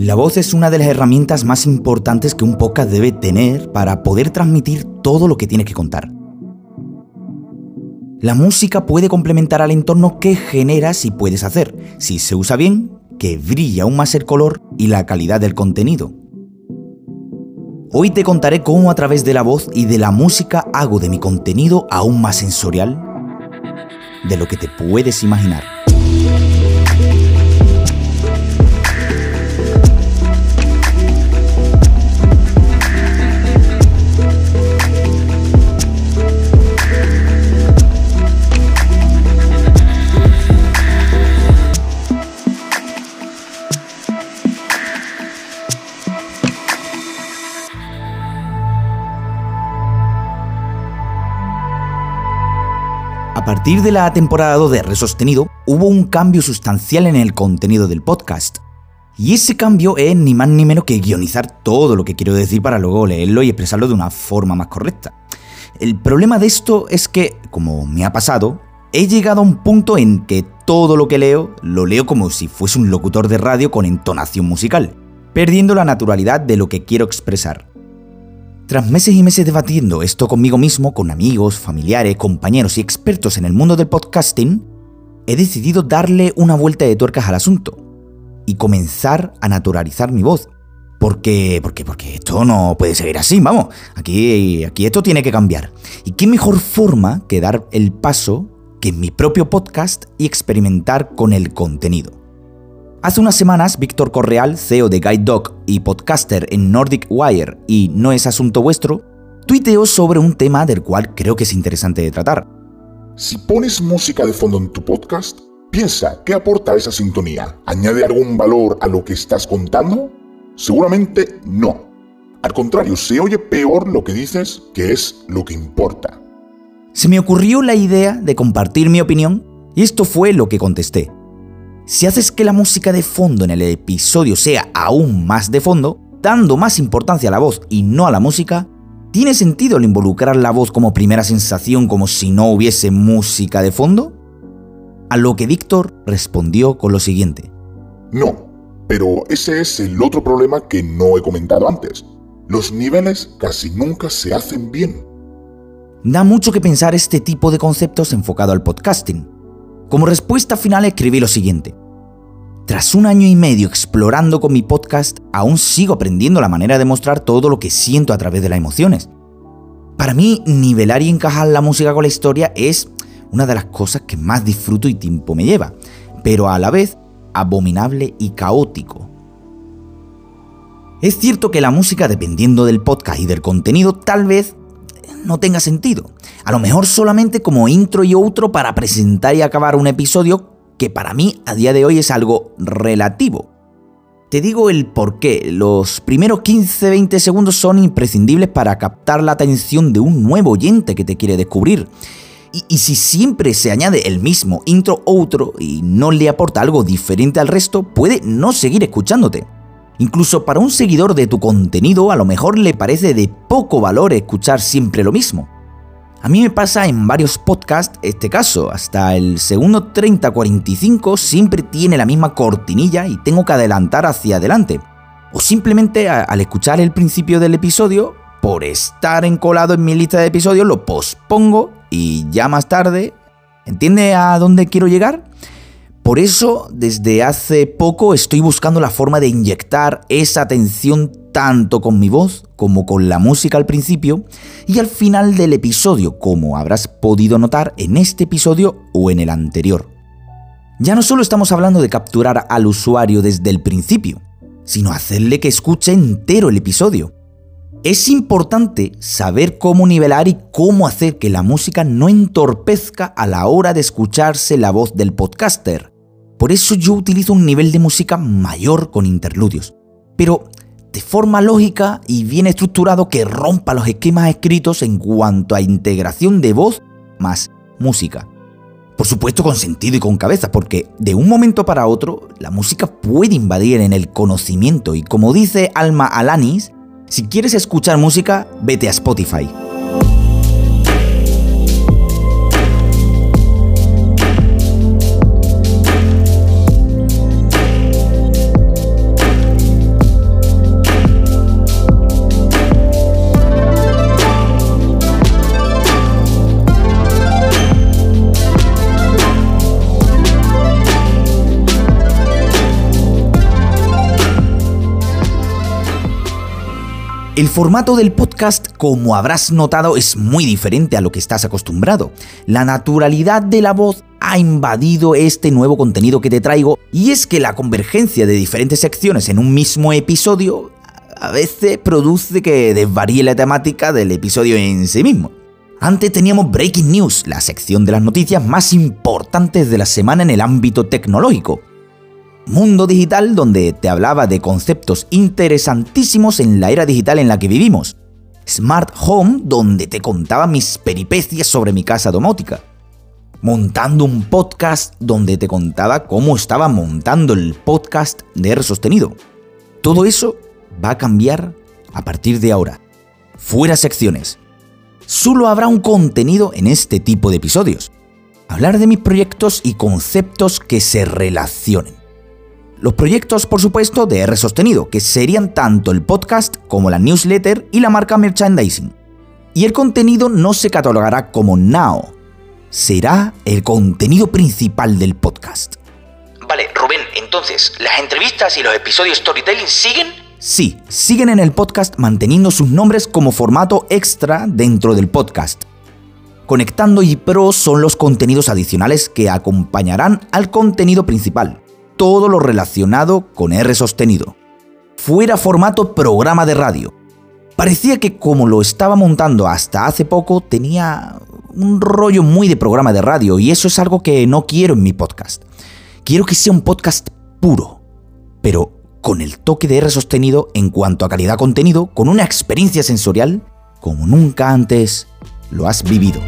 La voz es una de las herramientas más importantes que un podcast debe tener para poder transmitir todo lo que tiene que contar. La música puede complementar al entorno que generas y puedes hacer, si se usa bien, que brilla aún más el color y la calidad del contenido. Hoy te contaré cómo a través de la voz y de la música hago de mi contenido aún más sensorial de lo que te puedes imaginar. A partir de la temporada 2 de Resostenido, hubo un cambio sustancial en el contenido del podcast. Y ese cambio es ni más ni menos que guionizar todo lo que quiero decir para luego leerlo y expresarlo de una forma más correcta. El problema de esto es que, como me ha pasado, he llegado a un punto en que todo lo que leo lo leo como si fuese un locutor de radio con entonación musical, perdiendo la naturalidad de lo que quiero expresar. Tras meses y meses debatiendo esto conmigo mismo, con amigos, familiares, compañeros y expertos en el mundo del podcasting, he decidido darle una vuelta de tuercas al asunto y comenzar a naturalizar mi voz. Porque, porque, porque esto no puede seguir así, vamos. Aquí, aquí esto tiene que cambiar. ¿Y qué mejor forma que dar el paso que en mi propio podcast y experimentar con el contenido? Hace unas semanas, Víctor Correal, CEO de Guide Dog y podcaster en Nordic Wire y No es Asunto Vuestro, tuiteó sobre un tema del cual creo que es interesante de tratar. Si pones música de fondo en tu podcast, piensa qué aporta esa sintonía. ¿Añade algún valor a lo que estás contando? Seguramente no. Al contrario, se oye peor lo que dices que es lo que importa. Se me ocurrió la idea de compartir mi opinión y esto fue lo que contesté. Si haces que la música de fondo en el episodio sea aún más de fondo, dando más importancia a la voz y no a la música, ¿tiene sentido el involucrar la voz como primera sensación como si no hubiese música de fondo? A lo que Víctor respondió con lo siguiente. No, pero ese es el otro problema que no he comentado antes. Los niveles casi nunca se hacen bien. Da mucho que pensar este tipo de conceptos enfocado al podcasting. Como respuesta final escribí lo siguiente. Tras un año y medio explorando con mi podcast, aún sigo aprendiendo la manera de mostrar todo lo que siento a través de las emociones. Para mí, nivelar y encajar la música con la historia es una de las cosas que más disfruto y tiempo me lleva, pero a la vez abominable y caótico. Es cierto que la música, dependiendo del podcast y del contenido, tal vez no tenga sentido. A lo mejor solamente como intro y outro para presentar y acabar un episodio que para mí a día de hoy es algo relativo. Te digo el por qué. Los primeros 15-20 segundos son imprescindibles para captar la atención de un nuevo oyente que te quiere descubrir. Y, si siempre se añade el mismo intro outro y no le aporta algo diferente al resto, puede no seguir escuchándote. Incluso para un seguidor de tu contenido a lo mejor le parece de poco valor escuchar siempre lo mismo. A mí me pasa en varios podcasts este caso, hasta el segundo 30-45 siempre tiene la misma cortinilla y tengo que adelantar hacia adelante. O simplemente al escuchar el principio del episodio, por estar encolado en mi lista de episodios, lo pospongo y ya más tarde, ¿entiende a dónde quiero llegar? Por eso, desde hace poco estoy buscando la forma de inyectar esa atención tanto con mi voz como con la música al principio y al final del episodio, como habrás podido notar en este episodio o en el anterior. Ya no solo estamos hablando de capturar al usuario desde el principio, sino hacerle que escuche entero el episodio. Es importante saber cómo nivelar y cómo hacer que la música no entorpezca a la hora de escucharse la voz del podcaster. Por eso yo utilizo un nivel de música mayor con interludios. Pero de forma lógica y bien estructurado que rompa los esquemas escritos en cuanto a integración de voz más música. Por supuesto con sentido y con cabeza, porque de un momento para otro la música puede invadir en el conocimiento y como dice Alma Alanis, si quieres escuchar música, vete a Spotify. El formato del podcast, como habrás notado, es muy diferente a lo que estás acostumbrado. La naturalidad de la voz ha invadido este nuevo contenido que te traigo y es que la convergencia de diferentes secciones en un mismo episodio a veces produce que desvaríe la temática del episodio en sí mismo. Antes teníamos Breaking News, la sección de las noticias más importantes de la semana en el ámbito tecnológico. Mundo Digital, donde te hablaba de conceptos interesantísimos en la era digital en la que vivimos. Smart Home, donde te contaba mis peripecias sobre mi casa domótica. Montando un podcast donde te contaba cómo estaba montando el podcast de R sostenido. Todo eso va a cambiar a partir de ahora. Fuera secciones. Solo habrá un contenido en este tipo de episodios. Hablar de mis proyectos y conceptos que se relacionen. Los proyectos, por supuesto, de R sostenido, que serían tanto el podcast como la newsletter y la marca merchandising. Y el contenido no se catalogará como now, será el contenido principal del podcast. Vale, Rubén, entonces, ¿las entrevistas y los episodios storytelling siguen? Sí, siguen en el podcast manteniendo sus nombres como formato extra dentro del podcast. Conectando y Pro son los contenidos adicionales que acompañarán al contenido principal, todo lo relacionado con R sostenido. Fuera formato programa de radio. Parecía que como lo estaba montando hasta hace poco tenía un rollo muy de programa de radio y eso es algo que no quiero en mi podcast. Quiero que sea un podcast puro, pero con el toque de R sostenido en cuanto a calidad contenido, con una experiencia sensorial como nunca antes lo has vivido.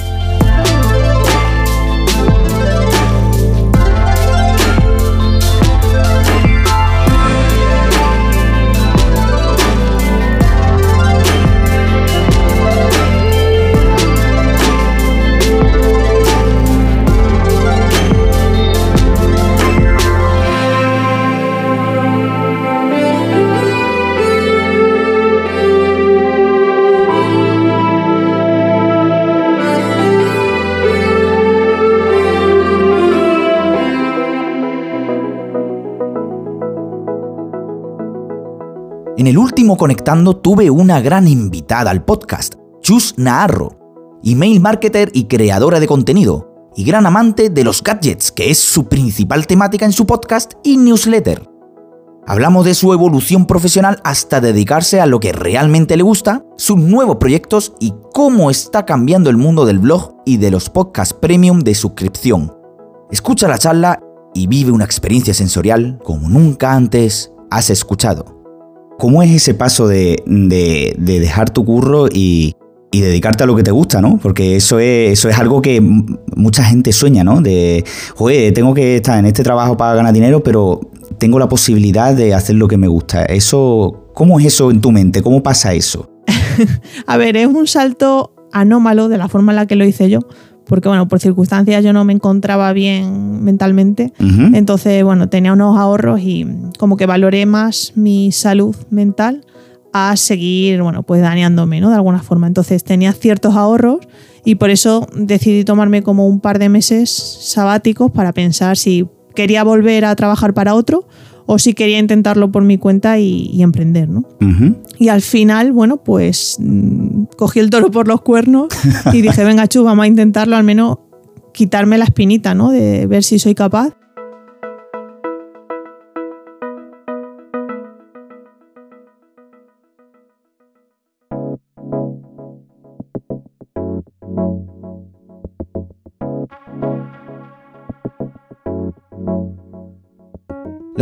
En el último Conectando tuve una gran invitada al podcast, Chus Naarro, email marketer y creadora de contenido, y gran amante de los gadgets, que es su principal temática en su podcast y newsletter. Hablamos de su evolución profesional hasta dedicarse a lo que realmente le gusta, sus nuevos proyectos y cómo está cambiando el mundo del blog y de los podcasts premium de suscripción. Escucha la charla y vive una experiencia sensorial como nunca antes has escuchado. ¿Cómo es ese paso de, dejar tu curro y, dedicarte a lo que te gusta, ¿no? Porque eso es, eso es algo que mucha gente sueña, ¿no? De, joder, tengo que estar en este trabajo para ganar dinero, pero tengo la posibilidad de hacer lo que me gusta. Eso, ¿cómo es eso en tu mente? ¿Cómo pasa eso? a ver, es un salto anómalo de la forma en la que lo hice yo, porque bueno, por circunstancias yo no me encontraba bien mentalmente. Entonces, bueno, tenía unos ahorros y como que valoré más mi salud mental a seguir, bueno, pues dañándome, ¿no? De alguna forma. Entonces tenía ciertos ahorros y por eso decidí tomarme como un par de meses sabáticos para pensar si quería volver a trabajar para otro o si quería intentarlo por mi cuenta y, emprender, ¿no? Y al final, bueno, pues mm, cogí el toro por los cuernos y dije, venga, Chu, vamos a intentarlo, al menos quitarme la espinita, ¿no? De ver si soy capaz.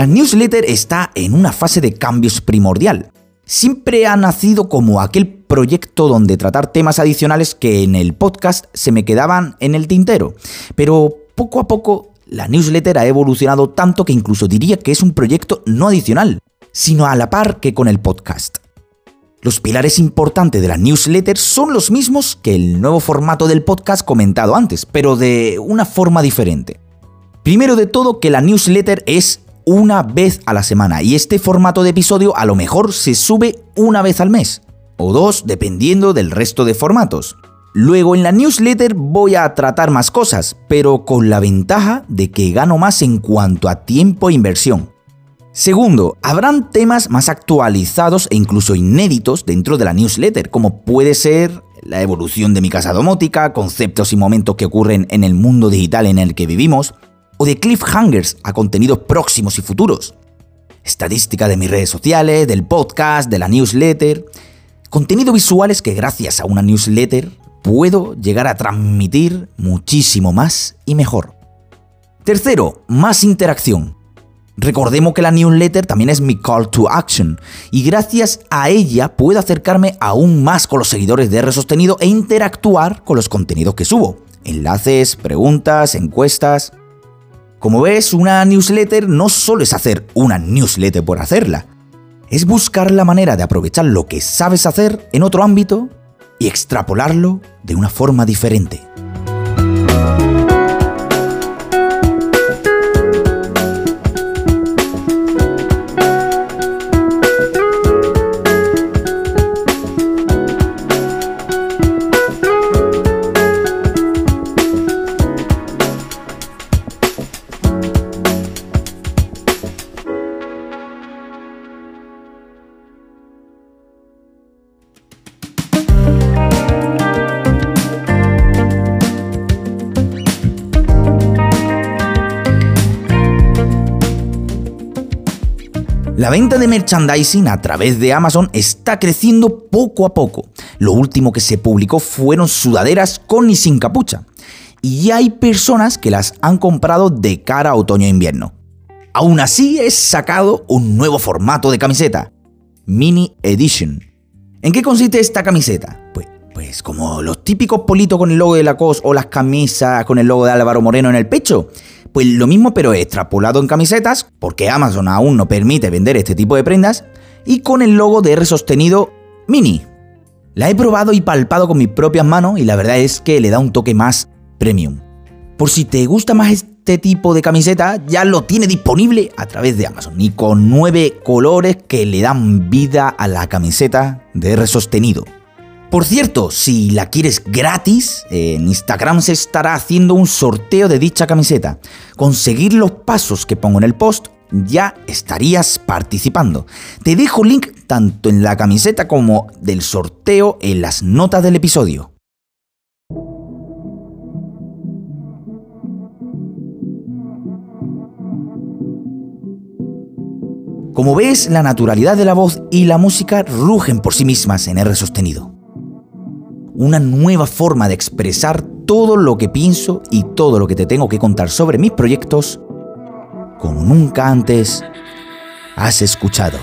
La newsletter está en una fase de cambios primordial. Siempre ha nacido como aquel proyecto donde tratar temas adicionales que en el podcast se me quedaban en el tintero. Pero poco a poco la newsletter ha evolucionado tanto que incluso diría que es un proyecto no adicional, sino a la par que con el podcast. Los pilares importantes de la newsletter son los mismos que el nuevo formato del podcast comentado antes, pero de una forma diferente. Primero de todo que la newsletter es una vez a la semana y este formato de episodio a lo mejor se sube una vez al mes o dos dependiendo del resto de formatos. Luego en la newsletter voy a tratar más cosas, pero con la ventaja de que gano más en cuanto a tiempo e inversión. Segundo, habrán temas más actualizados e incluso inéditos dentro de la newsletter, como puede ser la evolución de mi casa domótica, conceptos y momentos que ocurren en el mundo digital en el que vivimos, o de cliffhangers a contenidos próximos y futuros. Estadística de mis redes sociales, del podcast, de la newsletter. Contenido visuales que gracias a una newsletter puedo llegar a transmitir muchísimo más y mejor. Tercero, más interacción. Recordemos que la newsletter también es mi call to action y gracias a ella puedo acercarme aún más con los seguidores de R Sostenido e interactuar con los contenidos que subo. Enlaces, preguntas, encuestas. Como ves, una newsletter no solo es hacer una newsletter por hacerla, es buscar la manera de aprovechar lo que sabes hacer en otro ámbito y extrapolarlo de una forma diferente. La venta de merchandising a través de Amazon está creciendo poco a poco. Lo último que se publicó fueron sudaderas con y sin capucha. Y hay personas que las han comprado de cara a otoño-invierno. Aún así, he sacado un nuevo formato de camiseta, Mini Edition. ¿En qué consiste esta camiseta? Pues, pues como los típicos politos con el logo de Lacoste o las camisas con el logo de Álvaro Moreno en el pecho. Pues lo mismo pero extrapolado en camisetas, porque Amazon aún no permite vender este tipo de prendas, y con el logo de R sostenido Mini. La he probado y palpado con mis propias manos y la verdad es que le da un toque más premium. Por si te gusta más este tipo de camiseta, ya lo tiene disponible a través de Amazon y con nueve colores que le dan vida a la camiseta de R sostenido. Por cierto, si la quieres gratis, en Instagram se estará haciendo un sorteo de dicha camiseta. Conseguir los pasos que pongo en el post, ya estarías participando. Te dejo link tanto en la camiseta como del sorteo en las notas del episodio. Como ves, la naturalidad de la voz y la música rugen por sí mismas en R sostenido una nueva forma de expresar todo lo que pienso y todo lo que te tengo que contar sobre mis proyectos como nunca antes has escuchado.